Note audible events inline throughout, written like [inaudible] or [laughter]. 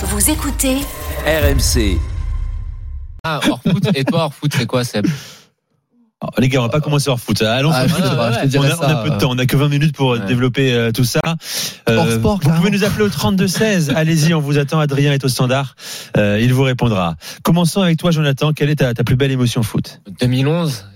Vous écoutez RMC. Ah, hors foot. Et toi, hors foot, c'est quoi, Seb? Alors, les gars, on va pas commencer hors foot. Allons Ah, foot. on, a, on a ça, peu de euh, temps, on a que 20 minutes pour euh, Ouais. développer euh, tout ça. Euh, sport, vous pouvez nous appeler au 32-16. [laughs] Allez-y, on vous attend. Adrien est au standard. Euh, il vous répondra. Commençons avec toi, Jonathan. Quelle est ta, ta plus belle émotion foot? 2011,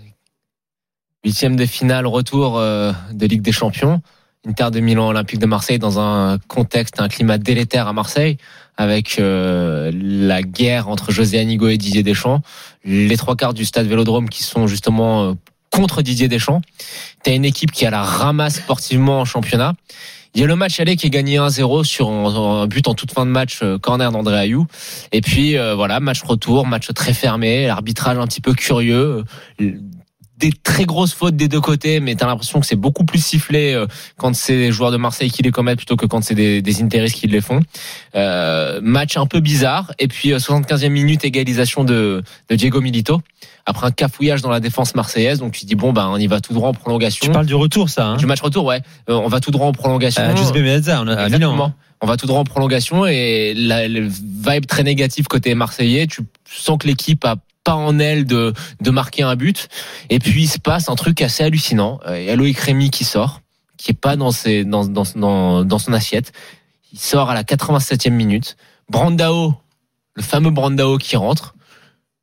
huitième de finale, retour euh, de Ligue des Champions. Inter de Milan, Olympique de Marseille dans un contexte, un climat délétère à Marseille, avec euh, la guerre entre José Anigo et Didier Deschamps, les trois quarts du stade Vélodrome qui sont justement euh, contre Didier Deschamps. T'as une équipe qui a la ramasse sportivement en championnat. Il y a le match aller qui est gagné 1-0 sur un, but en toute fin de match, euh, corner d'André Ayou. Et puis euh, voilà, match retour, match très fermé, l'arbitrage un petit peu curieux, euh, des très grosses fautes des deux côtés, mais t'as l'impression que c'est beaucoup plus sifflé euh, quand c'est les joueurs de Marseille qui les commettent plutôt que quand c'est des, des Interistes qui les font. Euh, match un peu bizarre. Et puis euh, 75e minute, égalisation de, de Diego Milito après un cafouillage dans la défense marseillaise. Donc tu te dis bon ben on y va tout droit en prolongation. Tu parles du retour, ça hein Du match retour, ouais. Euh, on va tout droit en prolongation. euh, Giuseppe Meazza, on a- à Exactement. Milan. hein. On va tout droit en prolongation et la, le vibe très négatif côté marseillais. Tu sens que l'équipe a pas en elle de, de marquer un but. Et puis il se passe un truc assez hallucinant. Euh, Il y a Loïc Rémy qui sort, qui est pas dans, ses, dans, dans, dans, dans son assiette. Il sort à la 87e minute. Brandao, le fameux Brandao qui rentre.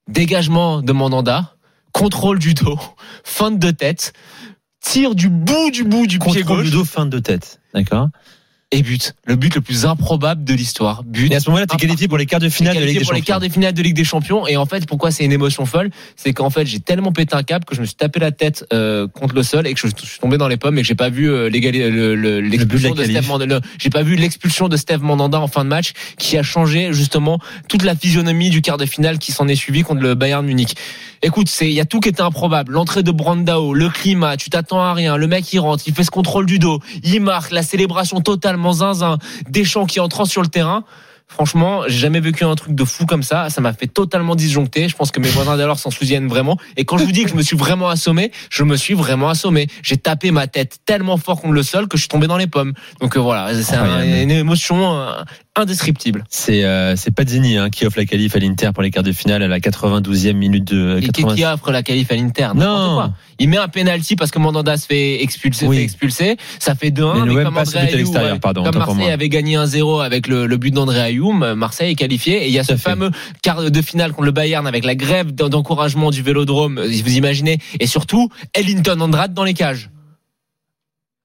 Dégagement de Mandanda. Contrôle du dos. Feinte de tête. Tire du bout du bout du pied Contrôle gauche du dos, fin de tête. D'accord. Et but. Le but le plus improbable de l'histoire. But. Et à ce moment-là, tu es qualifié pour les quarts de finale de Ligue qualifié des pour les quarts Champions. des finales de Ligue des Champions. Et en fait, pourquoi c'est une émotion folle? C'est qu'en fait, j'ai tellement pété un câble que je me suis tapé la tête euh, contre le sol et que je suis tombé dans les pommes et que j'ai pas vu euh, l'égali- le- l'expulsion de de, Steve. Mandanda. J'ai pas vu l'expulsion de Steve Mandanda en fin de match qui a changé justement toute la physionomie du quart de finale qui s'en est suivi contre le Bayern Munich. Écoute, c'est il y a tout qui était improbable. L'entrée de Brandao, le climat, tu t'attends à rien. Le mec il rentre, il fait ce contrôle du dos, il marque la célébration totalement zinzin. Deschamps qui entrant sur le terrain. Franchement, j'ai jamais vécu un truc de fou comme ça. Ça m'a fait totalement disjoncter. Je pense que mes voisins d'alors s'en souviennent vraiment. Et quand je vous dis que je me suis vraiment assommé, je me suis vraiment assommé. J'ai tapé ma tête tellement fort contre le sol que je suis tombé dans les pommes. Donc euh, voilà, c'est un- une émotion euh, indescriptible. C'est euh, c'est Pazzini hein, qui offre la qualif à l'Inter pour les quarts de finale à la 92e minute de Et qui, 80. qui offre la qualif à l'Inter? Non. Quoi. Il met un penalty parce que Mandanda se fait expulser. Oui. fait expulser. Ça fait 2-1. Mais mais comme André ouais, pardon, Comme Marseille avait gagné 1-0 avec le, le but d'André Ayoum, Marseille est qualifié. Et il y a ce fait. fameux quart de finale contre le Bayern avec la grève d'encouragement du Vélodrome. Vous imaginez Et surtout, Ellington Andrade dans les cages.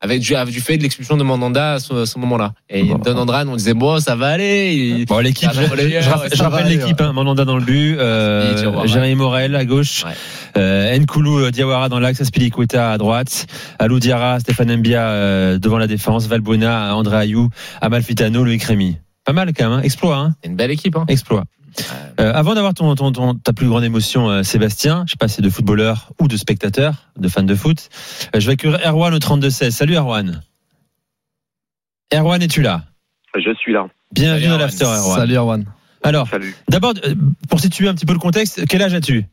Avec du, avec du fait de l'expulsion de Mandanda à ce, moment-là. Et Bon. Ellington Andrade, on disait bon, ça va aller. Bon, l'équipe, je, rappelle, l'équipe, hein, Mandanda dans le but, euh. Jérémy Morel à gauche, Ouais. euh, Nkoulou euh, Diawara dans l'axe, Aspilicueta à droite, Alou Diarra, Stéphane Mbia euh, devant la défense, Valbuena, André Ayou, Amalfitano, Loïc Rémy. Pas mal quand même, hein. exploit, hein, C'est une belle équipe. Hein. exploit. Euh, avant d'avoir ton, ton, ton- ta plus grande émotion, euh, Sébastien, je sais pas si c'est de footballeur ou de spectateur, de fan de foot, euh, je vais accueillir Erwan au 32-16. Salut Erwan. Erwan, es-tu là? Je suis là. Bienvenue Salut, à Erwan. l'After Erwan. Salut Erwan. Alors. D'abord, pour situer un petit peu le contexte, quel âge as-tu?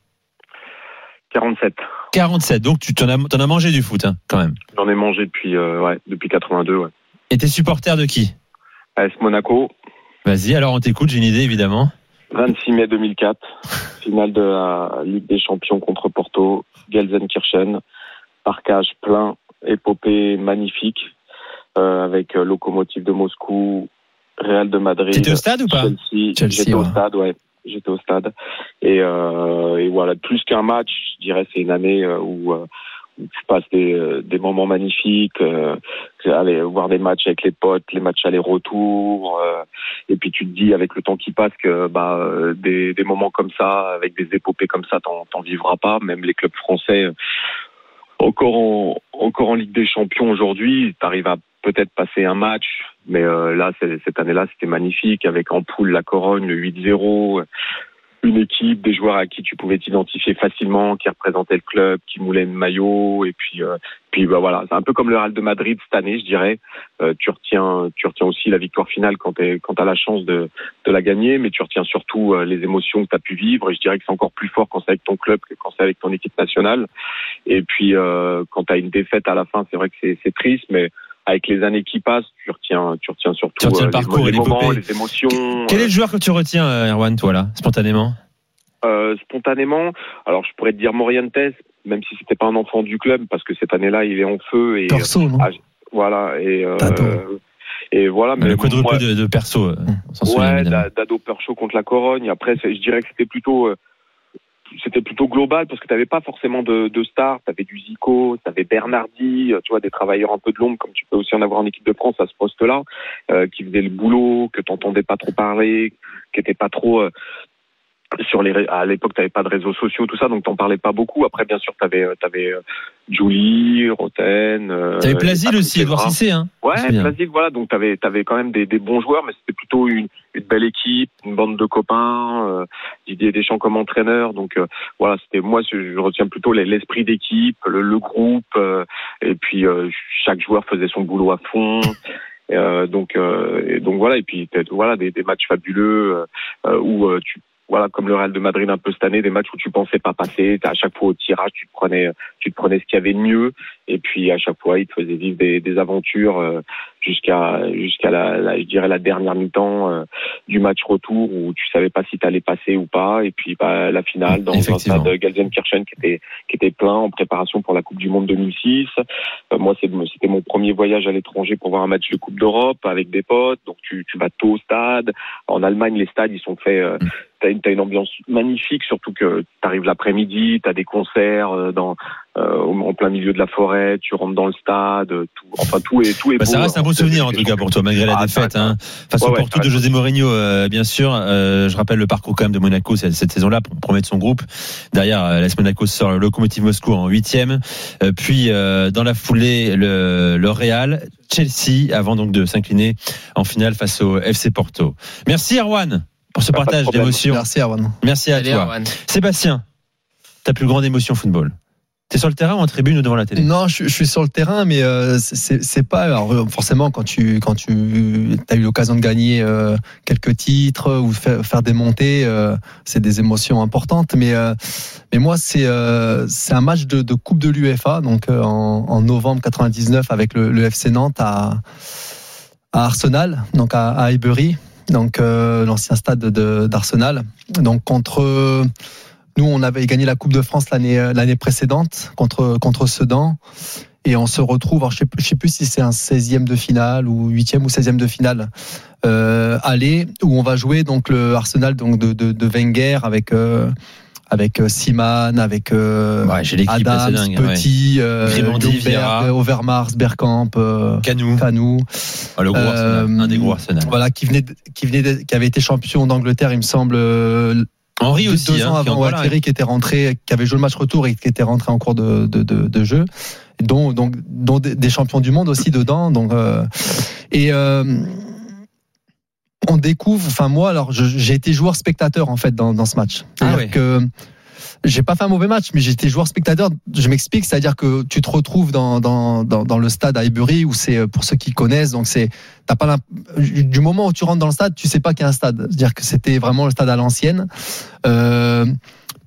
47. 47, donc tu t'en as, t'en as mangé du foot, hein, quand même. J'en ai mangé depuis, euh, ouais, depuis 82. Ouais. Et t'es supporter de qui? AS Monaco, Vas-y, alors on t'écoute, j'ai une idée évidemment. 26 mai 2004, finale de la Ligue des Champions contre Porto, Gelsenkirchen, parcage plein, épopée magnifique, euh, avec euh, Locomotive de Moscou, Real de Madrid. T'étais au stade ou pas? Chelsea. Chelsea, J'étais au stade, ouais. J'étais au stade. Et, euh, et voilà, plus qu'un match, je dirais, c'est une année euh, où, euh, où tu passes des, euh, des moments magnifiques, euh, aller voir des matchs avec les potes, les matchs aller-retour. euh, et puis tu te dis, avec le temps qui passe, que bah, euh, des, moments comme ça, avec des épopées comme ça, t'en, t'en vivras pas. Même les clubs français, encore en, Ligue des Champions aujourd'hui, t'arrives à peut-être passer un match, mais là, cette année-là, c'était magnifique, avec en poule la Corogne, le 8-0, une équipe, des joueurs à qui tu pouvais t'identifier facilement, qui représentaient le club, qui moulaient le maillot, et puis, euh, puis bah voilà, c'est un peu comme le Real de Madrid cette année, je dirais. Euh, tu retiens, tu retiens aussi la victoire finale quand tu quand as la chance de, de la gagner, mais tu retiens surtout euh, les émotions que tu as pu vivre. Et je dirais que c'est encore plus fort quand c'est avec ton club que quand c'est avec ton équipe nationale. Et puis euh, quand tu as une défaite à la fin, c'est vrai que c'est triste, mais avec les années qui passent, tu retiens, tu retiens surtout Tu retiens le euh, parcours les, moments, les émotions. Quel est euh, le joueur que tu retiens, euh, Erwan, toi là, spontanément? Euh, spontanément, alors je pourrais te dire Morientes, même si c'était pas un enfant du club, parce que cette année-là, il est en feu et euh, Perso, non? ah, voilà et euh, et voilà. Le quadruple moi- de, de perso, euh, on Ouais, Dado Perchaud contre la Corogne. Après, je dirais que c'était plutôt, euh, c'était plutôt global parce que tu n'avais pas forcément de, stars. Tu avais du Zico, tu avais Bernardi, tu vois, des travailleurs un peu de l'ombre, comme tu peux aussi en avoir en équipe de France à ce poste-là, euh, qui faisaient le boulot, que t'entendais pas trop parler, qui n'étaient pas trop. euh, sur les à l'époque tu pas de réseaux sociaux tout ça donc t'en parlais pas beaucoup après bien sûr t'avais euh, t'avais euh, Julie Roten euh, T'avais Plasil aussi, Edouard. Cissé, hein Ouais. Plasil, voilà. Donc t'avais avais quand même des, des bons joueurs, mais c'était plutôt une, une belle équipe, une bande de copains. Euh, Didier Deschamps comme entraîneur. Donc euh, voilà, c'était moi, je, je retiens plutôt les- l'esprit d'équipe, le, le groupe, euh, et puis euh, chaque joueur faisait son boulot à fond. [laughs] Euh, donc euh, et donc voilà, et puis voilà des, des matchs fabuleux euh, euh, où euh, tu voilà comme le Real de Madrid un peu cette année, des matchs où tu pensais pas passer. À chaque fois au tirage, tu prenais tu te prenais ce qu'il y avait de mieux. Et puis à chaque fois, il te faisait vivre des, des aventures euh, jusqu'à jusqu'à la, la- je dirais la dernière mi-temps euh, du match retour où tu savais pas si tu allais passer ou pas. Et puis bah, la finale dans un stade Gelsenkirchen qui était qui était plein en préparation pour la Coupe du Monde 2006. Euh, moi, c'est- c'était mon premier voyage à l'étranger pour voir un match de Coupe d'Europe avec des potes. Donc tu, tu vas tôt au stade. En Allemagne, les stades ils sont faits. Euh, Mm. T'as une, t'as une ambiance magnifique, surtout que tu arrives l'après-midi, t'as des concerts dans en plein milieu de la forêt, tu rentres dans le stade, euh, tout, enfin tout est tout est Bah, beau, ça reste un hein. bon souvenir en tout cas pour toi, malgré la Ah, défaite. Hein. Face Ouais, au ouais, Porto de José Mourinho, euh, bien sûr. Euh, je rappelle le parcours quand même de Monaco cette, cette saison-là pour promettre son groupe. Derrière, euh, l'AS Monaco sort le Lokomotiv Moscou en huitième. Euh, puis euh, dans la foulée, le, le Real, Chelsea, avant donc de s'incliner en finale face au FC Porto. Merci Erwan pour ce [laughs] partage d'émotions. Merci, Erwan. Merci à Allez, toi. Erwan. Sébastien, ta plus grande émotion football? T'es sur le terrain ou en tribune ou devant la télé? Non, je, je suis sur le terrain, mais euh, c'est pas. Alors, euh, forcément, quand tu quand tu as eu l'occasion de gagner euh, quelques titres ou faire, faire des montées, euh, c'est des émotions importantes. Mais euh, mais moi, c'est euh, c'est un match de, de Coupe de l'UEFA, donc en, en novembre 99 avec le, le FC Nantes à à Arsenal, donc à, à Highbury, donc l'ancien stade de- d'Arsenal. Donc contre nous, on avait gagné la Coupe de France l'année l'année précédente contre contre Sedan. Et on se retrouve, alors je sais, je sais plus si c'est un 16e de finale ou 8e ou 16e de finale euh, aller où on va jouer donc le Arsenal donc de, de, de Wenger avec euh, avec euh, Siman, avec euh, Ouais, Adams, dingue. ouais. Petit, euh, Vieira. Overmars, Bergkamp, euh, Canou, Canou. Le gros Euh, Arsenal, un des gros Arsenal. Voilà, qui venait, de- qui venait, de- qui avait été champion d'Angleterre, il me semble, euh, Henri aussi, deux ans hein, avant. encore Ouais, là. Thierry qui était rentré, qui avait joué le match retour et qui était rentré en cours de, de, de, de jeu, dont, donc, dont des, champions du monde aussi dedans. Donc, euh, et euh, on découvre, enfin moi, alors j'ai été joueur spectateur en fait dans, dans ce match. Ah ouais. que j'ai pas fait un mauvais match, mais j'étais joueur spectateur. Je m'explique, c'est-à-dire que tu te retrouves dans, dans, dans, dans le stade à Highbury où c'est euh, pour ceux qui connaissent, donc c'est t'as pas du moment où tu rentres dans le stade, tu sais pas qu'il y a un stade. C'est-à-dire que c'était vraiment le stade à l'ancienne. Euh,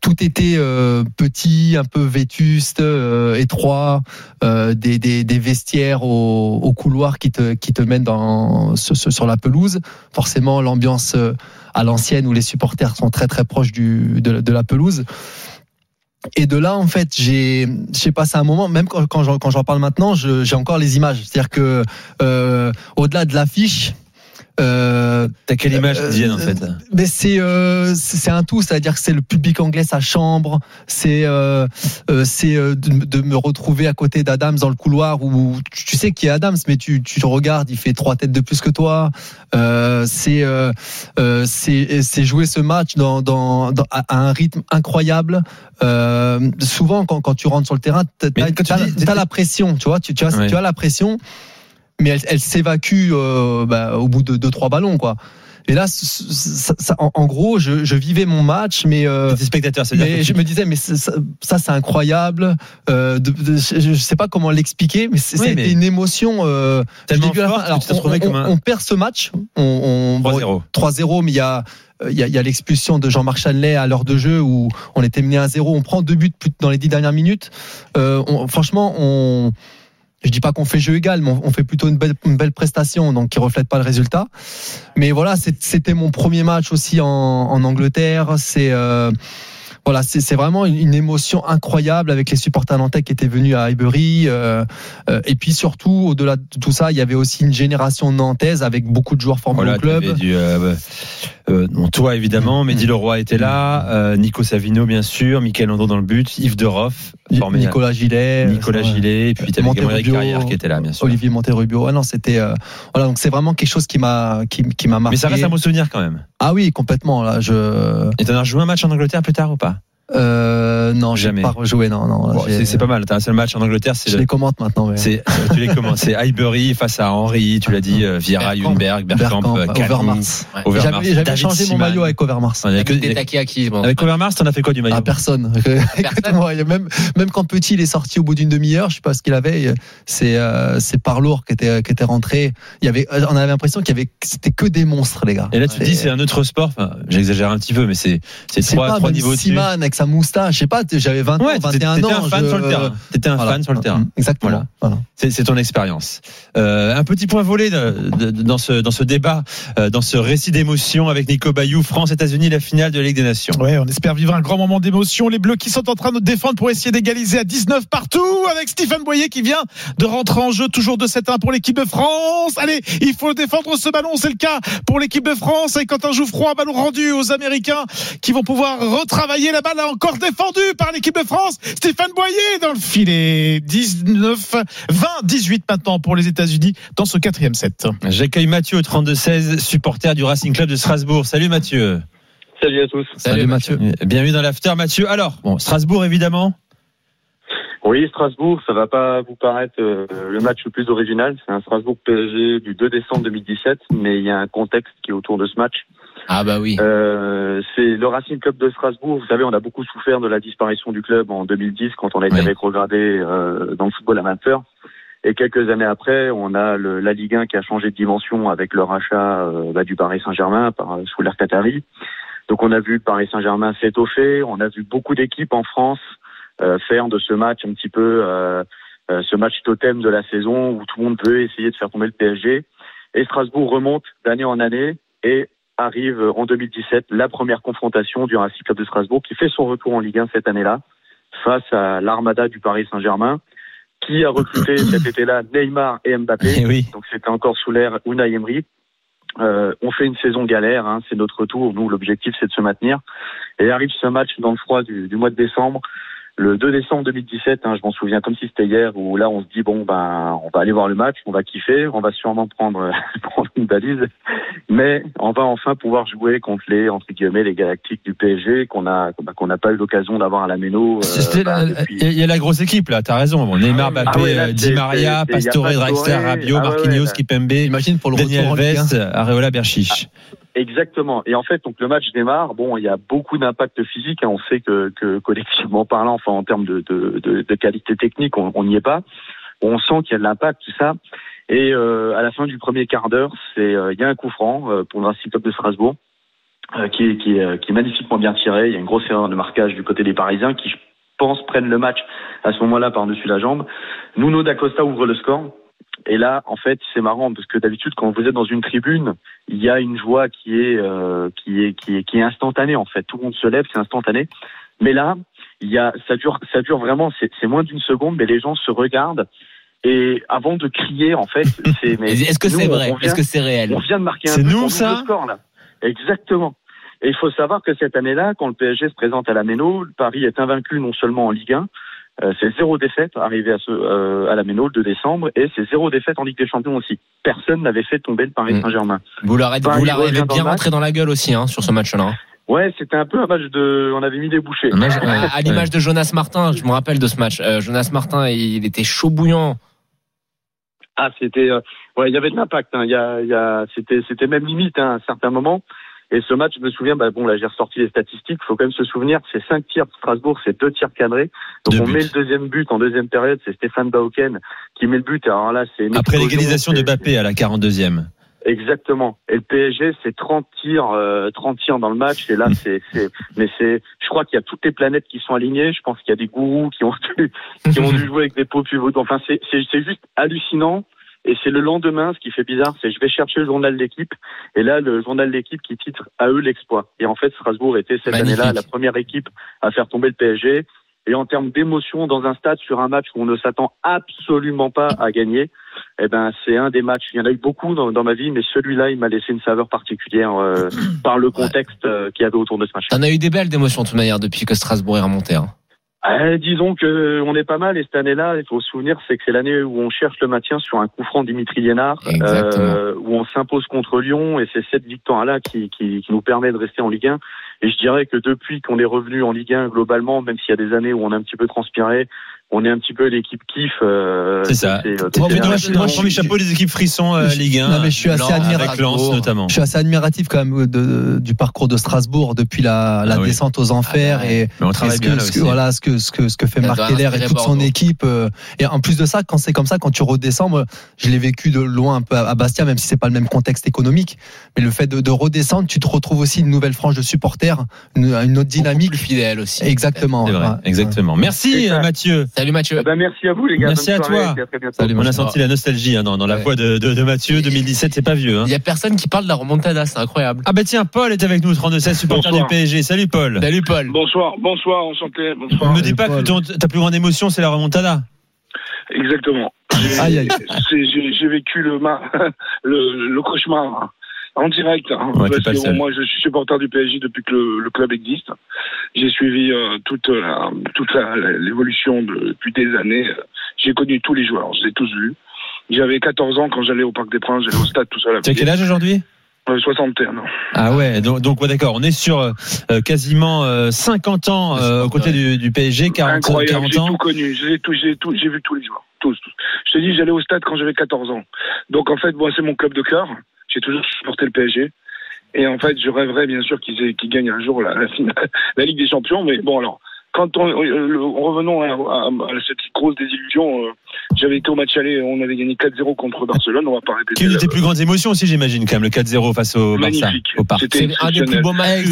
tout était euh, petit, un peu vétuste, euh, étroit, euh, des, vestiaires au, couloir qui te, mènent sur, la pelouse. Forcément, l'ambiance à l'ancienne où les supporters sont très très proches de, la pelouse. Et de là, en fait, j'ai passé un moment, même quand, j'en parle maintenant, j'ai encore les images. C'est-à-dire que au-delà de l'affiche, euh, T'as quelle image euh, vienne en fait mais c'est euh, c'est un tout, c'est-à-dire que c'est le public anglais, sa chambre, c'est euh, euh, c'est euh, de, de me retrouver à côté d'Adams dans le couloir où tu tu sais qui est Adams, mais tu tu te regardes, il fait trois têtes de plus que toi. Euh, c'est euh, euh, c'est c'est jouer ce match dans dans, dans à un rythme incroyable. Euh, souvent quand quand tu rentres sur le terrain, t'as la pression, tu vois, tu tu as Ouais. tu as la pression mais elle, elle s'évacue euh, bah, au bout de deux trois ballons quoi. Et là, c- ça- en, en gros, je, je vivais mon match, mais euh, spectateur, mais je me disais, mais ça, ça, c'est incroyable. Euh, de, de- je, je sais pas comment l'expliquer, mais c'est Oui, une émotion euh, tellement forte Alors, on, on- un on perd ce match, on, on, bon, 3-0. 3-0, mais il y a euh, il y a, il y a l'expulsion de Jean-Marc Chanlet à l'heure de jeu où on était mené à 0 on prend deux buts dans les dix dernières minutes. Euh, on- franchement, on je dis pas qu'on fait jeu égal, mais on, fait plutôt une belle, une belle prestation, donc qui reflète pas le résultat. Mais voilà, c'était mon premier match aussi en, en Angleterre. C'est euh, voilà, c'est vraiment une, une émotion incroyable avec les supporters nantais qui étaient venus à Highbury. euh, euh, et puis surtout, au-delà de tout ça, il y avait aussi une génération nantaise avec beaucoup de joueurs formés Voilà, au club. du, euh, bon, toi évidemment, Mehdi Leroy était là, Nico Savino bien sûr, Michael Landreau dans le but, Yves Deroff, formé Nicolas Gilet, Nicolas Gilet, et puis également Eric Carrière qui était là bien sûr. Olivier Monterrubio. Ah non, c'était voilà, donc c'est vraiment quelque chose qui m'a qui, qui m'a marqué. Mais ça reste un bon souvenir quand même. Ah oui, complètement. Là, je Et t'en as rejoué un match en Angleterre plus tard ou pas? Euh, non, Jamais. pas rejoué. Non, non. Bon, C'est pas mal, t'as un seul match en Angleterre, Je le- les commente maintenant. Mais... c'est euh, tu les commences, c'est Highbury face à Henry, tu l'as dit, euh, Vieira, Bergkamp. Hunberg, Bergkamp, euh, Overmars. Ouais. Overmars, J'avais changé mon maillot avec Overmars. On avait que des- taquets à qui bon. Avec Overmars, t'en as fait quoi du maillot Ah, personne. [laughs] A même, même quand Petit il est sorti au bout d'une demi-heure, je sais pas ce qu'il avait, c'est euh, c'est Parlour qui était, qui était rentré. Il y avait, on avait l'impression qu'il y avait, c'était que des monstres, les gars. Et là, tu te dis, c'est un autre sport. Enfin, j'exagère un petit peu, mais c'est trois, trois niveaux avec sa moustache, je sais pas, j'avais 20 ans, Ouais, t'étais 21 t'étais ans. un fan je- sur le terrain. T'étais un Voilà. fan sur le terrain. Exactement. Voilà. C'est c'est ton expérience. Euh, un petit point volé de- de- de- dans ce dans ce débat, euh, dans ce récit d'émotion avec Nico Bayou, France, États-Unis, la finale de la Ligue des Nations. Ouais, on espère vivre un grand moment d'émotion. Les Bleus qui sont en train de défendre pour essayer d'égaliser à 19 partout avec Stéphane Boyer qui vient de rentrer en jeu toujours de 7-1 pour l'équipe de France. Allez, il faut défendre ce ballon, c'est le cas pour l'équipe de France et Quentin Jouffroy, ballon rendu aux Américains qui vont pouvoir retravailler la balle encore défendue par l'équipe de France. Stéphane Boyer dans le filet. 19, 20, 18 maintenant pour les États-Unis dans ce quatrième set. J'accueille Mathieu au 32-16, supporter du Racing Club de Strasbourg. Salut Mathieu. Salut à tous. Salut, Mathieu. Bienvenue dans l'after Mathieu. Alors, bon, Strasbourg évidemment. Oui, Strasbourg, ça va pas vous paraître euh, le match le plus original. C'est un Strasbourg PSG du 2 décembre 2017, mais il y a un contexte qui est autour de ce match. Ah bah oui. Euh, c'est le Racing Club de Strasbourg. Vous savez, on a beaucoup souffert de la disparition du club en 2010 quand on a été Oui. rétrogradé euh, dans le football amateur. Et quelques années après, on a le, la Ligue 1 qui a changé de dimension avec le rachat euh, bah, du Paris Saint-Germain par sous l'ère Qatari. Donc on a vu Paris Saint-Germain s'étoffer. On a vu beaucoup d'équipes en France euh, faire de ce match un petit peu euh, euh, ce match totem de la saison où tout le monde veut essayer de faire tomber le PSG. Et Strasbourg remonte d'année en année et arrive en 2017 la première confrontation du Racing Club de Strasbourg qui fait son retour en Ligue 1 cette année-là face à l'armada du Paris Saint-Germain qui a recruté [clears throat] cet été-là Neymar et Mbappé. Eh oui. Donc c'était encore sous l'ère Unai Emery. Euh, on fait une saison galère, hein, c'est notre retour. Nous, l'objectif, c'est de se maintenir. Et arrive ce match dans le froid du, du mois de décembre, le 2 décembre 2017. Hein, je m'en souviens comme si c'était hier, où là, on se dit bon, ben, on va aller voir le match, on va kiffer, on va sûrement prendre, [laughs] prendre une balise, mais on va enfin pouvoir jouer contre les entre guillemets les Galactiques du PSG qu'on a bah, qu'on n'a pas eu l'occasion d'avoir à la Méno. euh, C'était bah, la- depuis- Il y a la grosse équipe là, t'as raison. Bon, Neymar, Mbappé, Ah ouais, là, Di Maria, Pastore, Draxler. Rabiot, Ah ouais, Marquinhos. Kipembe, Imagine pour le Daniel retour en Ligue 1. Vest, Areola, Berchiche. Exactement. Et en fait, donc le match démarre. Bon, il y a beaucoup d'impact physique. hein. On sait que, que collectivement parlant, enfin en termes de, de, de, de qualité technique, on n'y est pas. On sent qu'il y a de l'impact, tout ça. Et euh, à la fin du premier quart d'heure, c'est euh, il y a un coup franc euh, pour le Racing Club de Strasbourg euh, qui, est, qui, est, euh, qui est magnifiquement bien tiré. Il y a une grosse erreur de marquage du côté des Parisiens qui, je pense, prennent le match à ce moment-là par-dessus la jambe. Nuno D'Acosta ouvre le score. Et là, en fait, c'est marrant parce que d'habitude, quand vous êtes dans une tribune, il y a une joie qui est euh, qui est qui est qui est instantanée en fait. Tout le monde se lève, c'est instantané. Mais là, il y a ça dure ça dure vraiment. C'est c'est moins d'une seconde, mais les gens se regardent et avant de crier, en fait, [laughs] c'est. mais Est-ce que nous, c'est vrai? Est-ce que c'est réel? on vient de marquer un nous, ça? le score là. Exactement. Et il faut savoir que cette année-là, quand le PSG se présente à la Méno, Paris est invaincu non seulement en Ligue 1, euh, c'est zéro défaite arrivé à, ce, euh, à la Méno le 2 décembre, et c'est zéro défaite en Ligue des Champions aussi. Personne n'avait fait tomber le Paris Mm. Saint-Germain. Vous leur êtes, Paris vous leur revient avez dans bien rentré dans la gueule aussi hein, sur ce match-là. hein. Ouais, c'était un peu un match de. On avait mis des bouchées. Match- à [laughs] l'image de Jonas Martin, je me rappelle de ce match. Euh, Jonas Martin, il était chaud bouillant. Ah, c'était. euh, ouais, il y avait de l'impact. Hein. Il y a, y a, c'était, c'était même limite hein, à un certain moment. Et ce match, je me souviens, bah, bon, là, j'ai ressorti les statistiques. Il faut quand même se souvenir, c'est cinq tirs pour Strasbourg, c'est deux tirs cadrés. Donc, Deux on buts. met le deuxième but en deuxième période. C'est Stéphane Bauken qui met le but. Alors là, c'est Après l'égalisation de Mbappé à la 42e. Exactement. Et le PSG, c'est 30 tirs, euh, 30 tirs dans le match. Et là, c'est, c'est, mais c'est, je crois qu'il y a toutes les planètes qui sont alignées. Je pense qu'il y a des gourous qui ont [laughs] dû, qui ont dû [laughs] jouer avec des pots pivots. Enfin, c'est, c'est, c'est juste hallucinant. Et c'est le lendemain, ce qui fait bizarre, c'est je vais chercher le journal d'équipe. Et là, le journal d'équipe qui titre à eux l'exploit. Et en fait, Strasbourg était cette année-là la première équipe à faire tomber le PSG. Et en termes d'émotion dans un stade sur un match où on ne s'attend absolument pas à gagner, eh ben c'est un des matchs. Il y en a eu beaucoup dans, dans ma vie, mais celui-là, il m'a laissé une saveur particulière euh, [clears throat] par le contexte euh, qu'il y avait autour de ce match. T'en as eu des belles d'émotions de toute manière depuis que Strasbourg est remonté. hein. Euh, disons que on est pas mal et cette année-là, il faut se souvenir, c'est que c'est l'année où on cherche le maintien sur un coup franc Dimitri Liénard, euh, où on s'impose contre Lyon et c'est cette victoire-là qui, qui, qui nous permet de rester en Ligue 1. Et je dirais que depuis qu'on est revenu en Ligue 1 globalement, même s'il y a des années où on a un petit peu transpiré, on est un petit peu l'équipe kiff. euh, C'est ça. euh, Moi, je- prends mes chapeaux des équipes frissons euh, Ligue 1. non, mais je suis assez admiratif. Notamment. Je suis assez admiratif quand même de- du parcours de Strasbourg depuis la, la Ah oui. descente aux enfers Ah bah ouais. et, Mais on et travaille ce bien que, ce voilà ce que ce que ce que fait Marc Keller et toute son équipe euh, et en plus de ça quand c'est comme ça quand tu redescends moi je l'ai vécu de loin un peu à Bastia même si c'est pas le même contexte économique mais le fait de, de redescendre tu te retrouves aussi une nouvelle frange de supporters une, une autre dynamique Beaucoup plus fidèle aussi. exactement C'est vrai, Ouais. exactement. Merci euh, Mathieu. Salut Mathieu. Eh ben, merci à vous les gars. Merci Bonne à toi. à. Salut, On a senti la nostalgie hein, dans, dans la Ouais. voix de, de, de Mathieu. 2017, c'est pas vieux. Hein. Il y a personne qui parle de la remontada, c'est incroyable. Ah bah tiens, Paul est avec nous, 32-16, supporter du PSG. Salut Paul. Salut Paul. Bonsoir, bonsoir, enchanté, Ne bonsoir. me dis pas que ton- ta plus grande émotion, c'est la remontada. Exactement. J'ai- Aïe, aïe. c'est- J'ai j'ai vécu le, mar- [laughs] le, le cauchemar hein, en direct. hein, Ouais, parce que moi, je suis supporter du PSG depuis que le, le club existe. J'ai suivi euh, toute la- toute l'évolution de- depuis des années. J'ai connu tous les joueurs, je les ai tous vus. J'avais 14 ans quand j'allais au Parc des Princes, j'allais au stade tout seul Tu as quel âge aujourd'hui? Euh, 61 ans. Ah ouais, donc, donc ouais, d'accord, on est sur euh, quasiment euh, 50 ans euh, aux côtés du, du PSG, 40, Incroyable, 40 j'ai ans. tout connu, j'ai tout, j'ai tout, j'ai vu tous les joueurs, tous, tous. Je te dis, j'allais au stade quand j'avais 14 ans. Donc en fait, moi, c'est mon club de cœur. J'ai toujours supporté le PSG. Et en fait, je rêverais bien sûr qu'ils qu'ils gagnent un jour la, la, finale- [laughs] la Ligue des Champions. Mais bon, alors, quand on, euh, revenons à, à- à cette grosse désillusion, euh, j'avais été au match aller, on avait gagné 4-0 contre Barcelone. On va pas répéter. De la- tes plus grandes émotions aussi, j'imagine, quand même, le 4-0 face au Barça, Magnifique. au Parc. C'était C'est un des plus beaux matchs,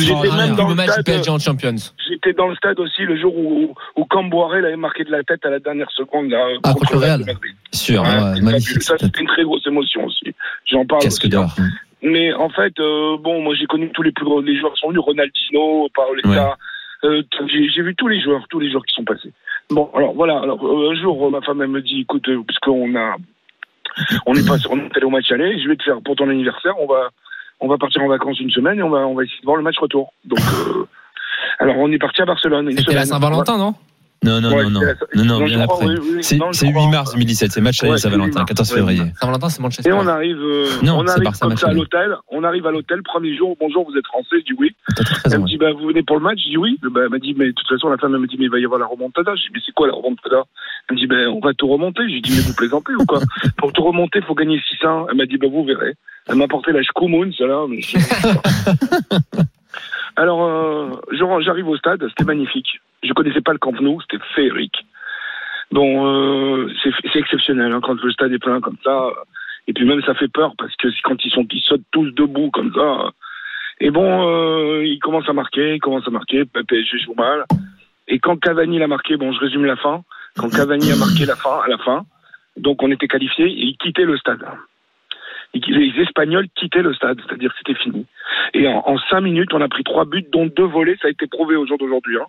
matchs du. PSG en Champions. J'étais dans le stade aussi le jour où, où Camboire l'avait marqué de la tête à la dernière seconde. Là, Ah, contre le Real. Sûr. Ouais, hein. ouais, magnifique. Ça, c'était une très grosse émotion aussi. J'en parle hein. d'or. Mais en fait, euh, bon, moi j'ai connu tous les plus gros, les joueurs qui sont venus, Ronaldinho, Paoletta. Euh, j'ai vu tous les joueurs, tous les joueurs qui sont passés. Bon, alors voilà. Alors euh, un jour, ma femme elle me dit, écoute, euh, parce qu'on a, on est passé, on est allé au match aller, je vais te faire pour ton anniversaire, on va, on va partir en vacances une semaine et on va, on va essayer de voir le match retour. Donc, euh, alors on est parti à Barcelone C'était la semaine. Saint-Valentin, non? Non, non, Ouais, non, non. Non, non, bien après. oui, oui, C'est non, je c'est 8 crois. mars 2017, c'est match à c'est Saint-Valentin, 8 14 mars, février. Saint-Valentin, c'est Manchester. Et on arrive, euh, Non, on arrive Barça comme match ça à l'hôtel. On arrive à l'hôtel, premier jour. Bonjour, vous êtes français Je dis oui. Elle me dit, bah, vous venez pour le match Je dis oui. Bah, elle m'a dit, mais de toute façon, la femme me dit, mais il va y avoir la remontada. Je dis, mais c'est quoi la remontada? Elle me dit, ben, on va tout remonter. Je lui dis, mais vous plaisantez ou quoi? [laughs] Pour tout remonter, il faut gagner 600. Elle m'a dit, bah, vous verrez. Elle m'a apporté la Shkumun, celle-là. mais je- [laughs] Alors, euh, je- j'arrive au stade, c'était magnifique. Je connaissais pas le Camp Nou, c'était féerique. Bon, euh, c'est exceptionnel hein, quand le stade est plein comme ça. Et puis même ça fait peur parce que quand ils sont, ils sautent tous debout comme ça. Et bon, euh, ils commencent à marquer, ils commencent à marquer. Le PSG joue mal. Et quand Cavani l'a marqué, bon, je résume la fin. Quand Cavani a marqué la fin, à la fin, donc on était qualifiés et ils quittaient le stade. Les Espagnols quittaient le stade, c'est-à-dire c'était fini. Et en, en cinq minutes, on a pris trois buts, dont deux volés. Ça a été prouvé au jour d'aujourd'hui. Hein.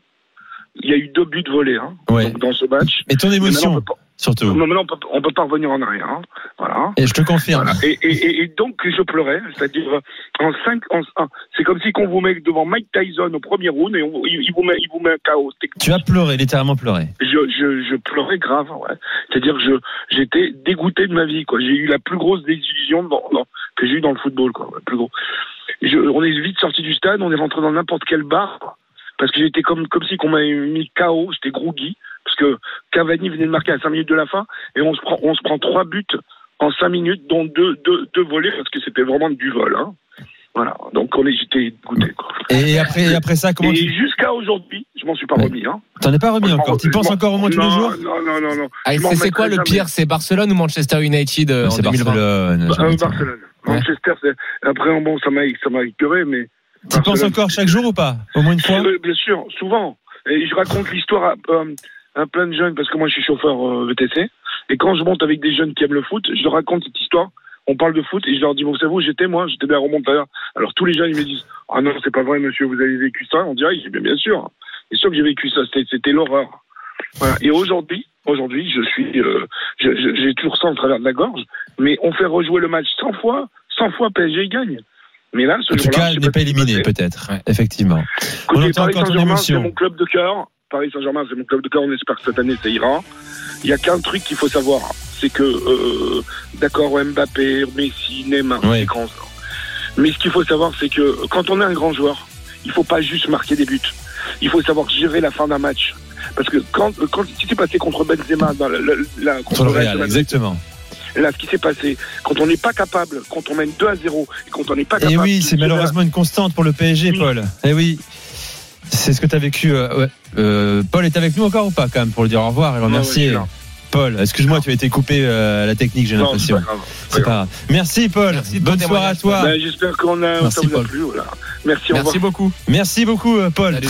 Il y a eu deux buts volés hein, Ouais. donc, dans ce match. Et ton maintenant, on émotion, surtout. non, mais non, on peut, on peut pas revenir en arrière. Hein. Voilà. Et je te confirme. Voilà. Et, et, et, et donc je pleurais, c'est-à-dire en cinq, en, en- c'est comme si qu'on vous met devant Mike Tyson au premier round et on, il, vous met, il vous met un chaos. Tu as pleuré, littéralement pleuré. Je, je, je pleurais grave, ouais. C'est-à-dire que je, j'étais dégoûté de ma vie, quoi. J'ai eu la plus grosse désillusion dans- dans- que j'ai eu dans le football, quoi. Plus gros. Je, on est vite sorti du stade, on est rentré dans n'importe quel bar, quoi. Parce que j'étais comme, comme si qu'on m'avait mis KO, j'étais groggy, parce que Cavani venait de marquer à 5 minutes de la fin, et on se prend, on se prend trois buts en 5 minutes, dont deux, deux, deux volés, parce que c'était vraiment du vol, hein. Voilà. Donc on est, j'étais dégoûté, quoi. Et après, et après ça, comment et tu jusqu'à aujourd'hui, je m'en suis pas Ouais. remis, hein. t'en es pas remis encore Tu penses encore au moins tous non, les jours Non, non, non, non. Ah, c'est quoi le jamais. pire C'est Barcelone ou Manchester United euh, en C'est 2020 Barcelone. Bah, euh. Barcelone. Ouais. Manchester, après, bon, ça m'a, ça m'a écœuré, mais. Tu penses encore chaque jour ou pas Au moins une fois Oui, bien sûr, souvent. Et je raconte l'histoire à, euh, à plein de jeunes parce que moi je suis chauffeur euh, VTC. Et quand je monte avec des jeunes qui aiment le foot, je leur raconte cette histoire. On parle de foot et je leur dis, vous savez j'étais moi? J'étais la remontada. Alors tous les jeunes ils me disent, ah non c'est pas vrai monsieur, vous avez vécu ça On dirait, bien, bien sûr. C'est sûr que j'ai vécu ça. C'était, l'horreur. Voilà. Et aujourd'hui, aujourd'hui, je suis, euh, j'ai toujours ça en travers de la gorge. Mais on fait rejouer le match 100 fois, 100 fois PSG gagne. Mais là, ce En tout cas, sais n'est pas passé. peut-être. Ouais. Effectivement. On entend Paris Saint-Germain, c'est mon club de cœur. Paris Saint-Germain, c'est mon club de cœur. On espère que cette année, ça ira. Il y a qu'un truc qu'il faut savoir, c'est que, euh, d'accord, Mbappé, Messi, Neymar, Oui. c'est grand. Mais ce qu'il faut savoir, c'est que quand on est un grand joueur, il faut pas juste marquer des buts. Il faut savoir gérer la fin d'un match. Parce que quand, quand qui s'est passé contre Benzema, dans la, la- la- Contre le Real Real, Madrid, exactement. Là, ce qui s'est passé, quand on n'est pas capable, quand on mène 2 à 0, et quand on n'est pas Et capable. Eh oui, c'est malheureusement une constante pour le PSG, Oui. Paul. Et oui. C'est ce que tu as vécu. euh, ouais. Euh, Paul est avec nous encore ou pas, quand même, pour le dire au revoir et Ouais, remercier ouais. Paul. Excuse-moi, tu as été coupé euh, à la technique, j'ai l'impression. c'est pas grave. C'est pas grave. Merci, Paul. Merci Bonne soirée à toi. Ben, J'espère qu'on a, Merci, ça vous a Paul. plu. Voilà. Merci, au revoir. Merci beaucoup. Merci beaucoup, Paul. Salut.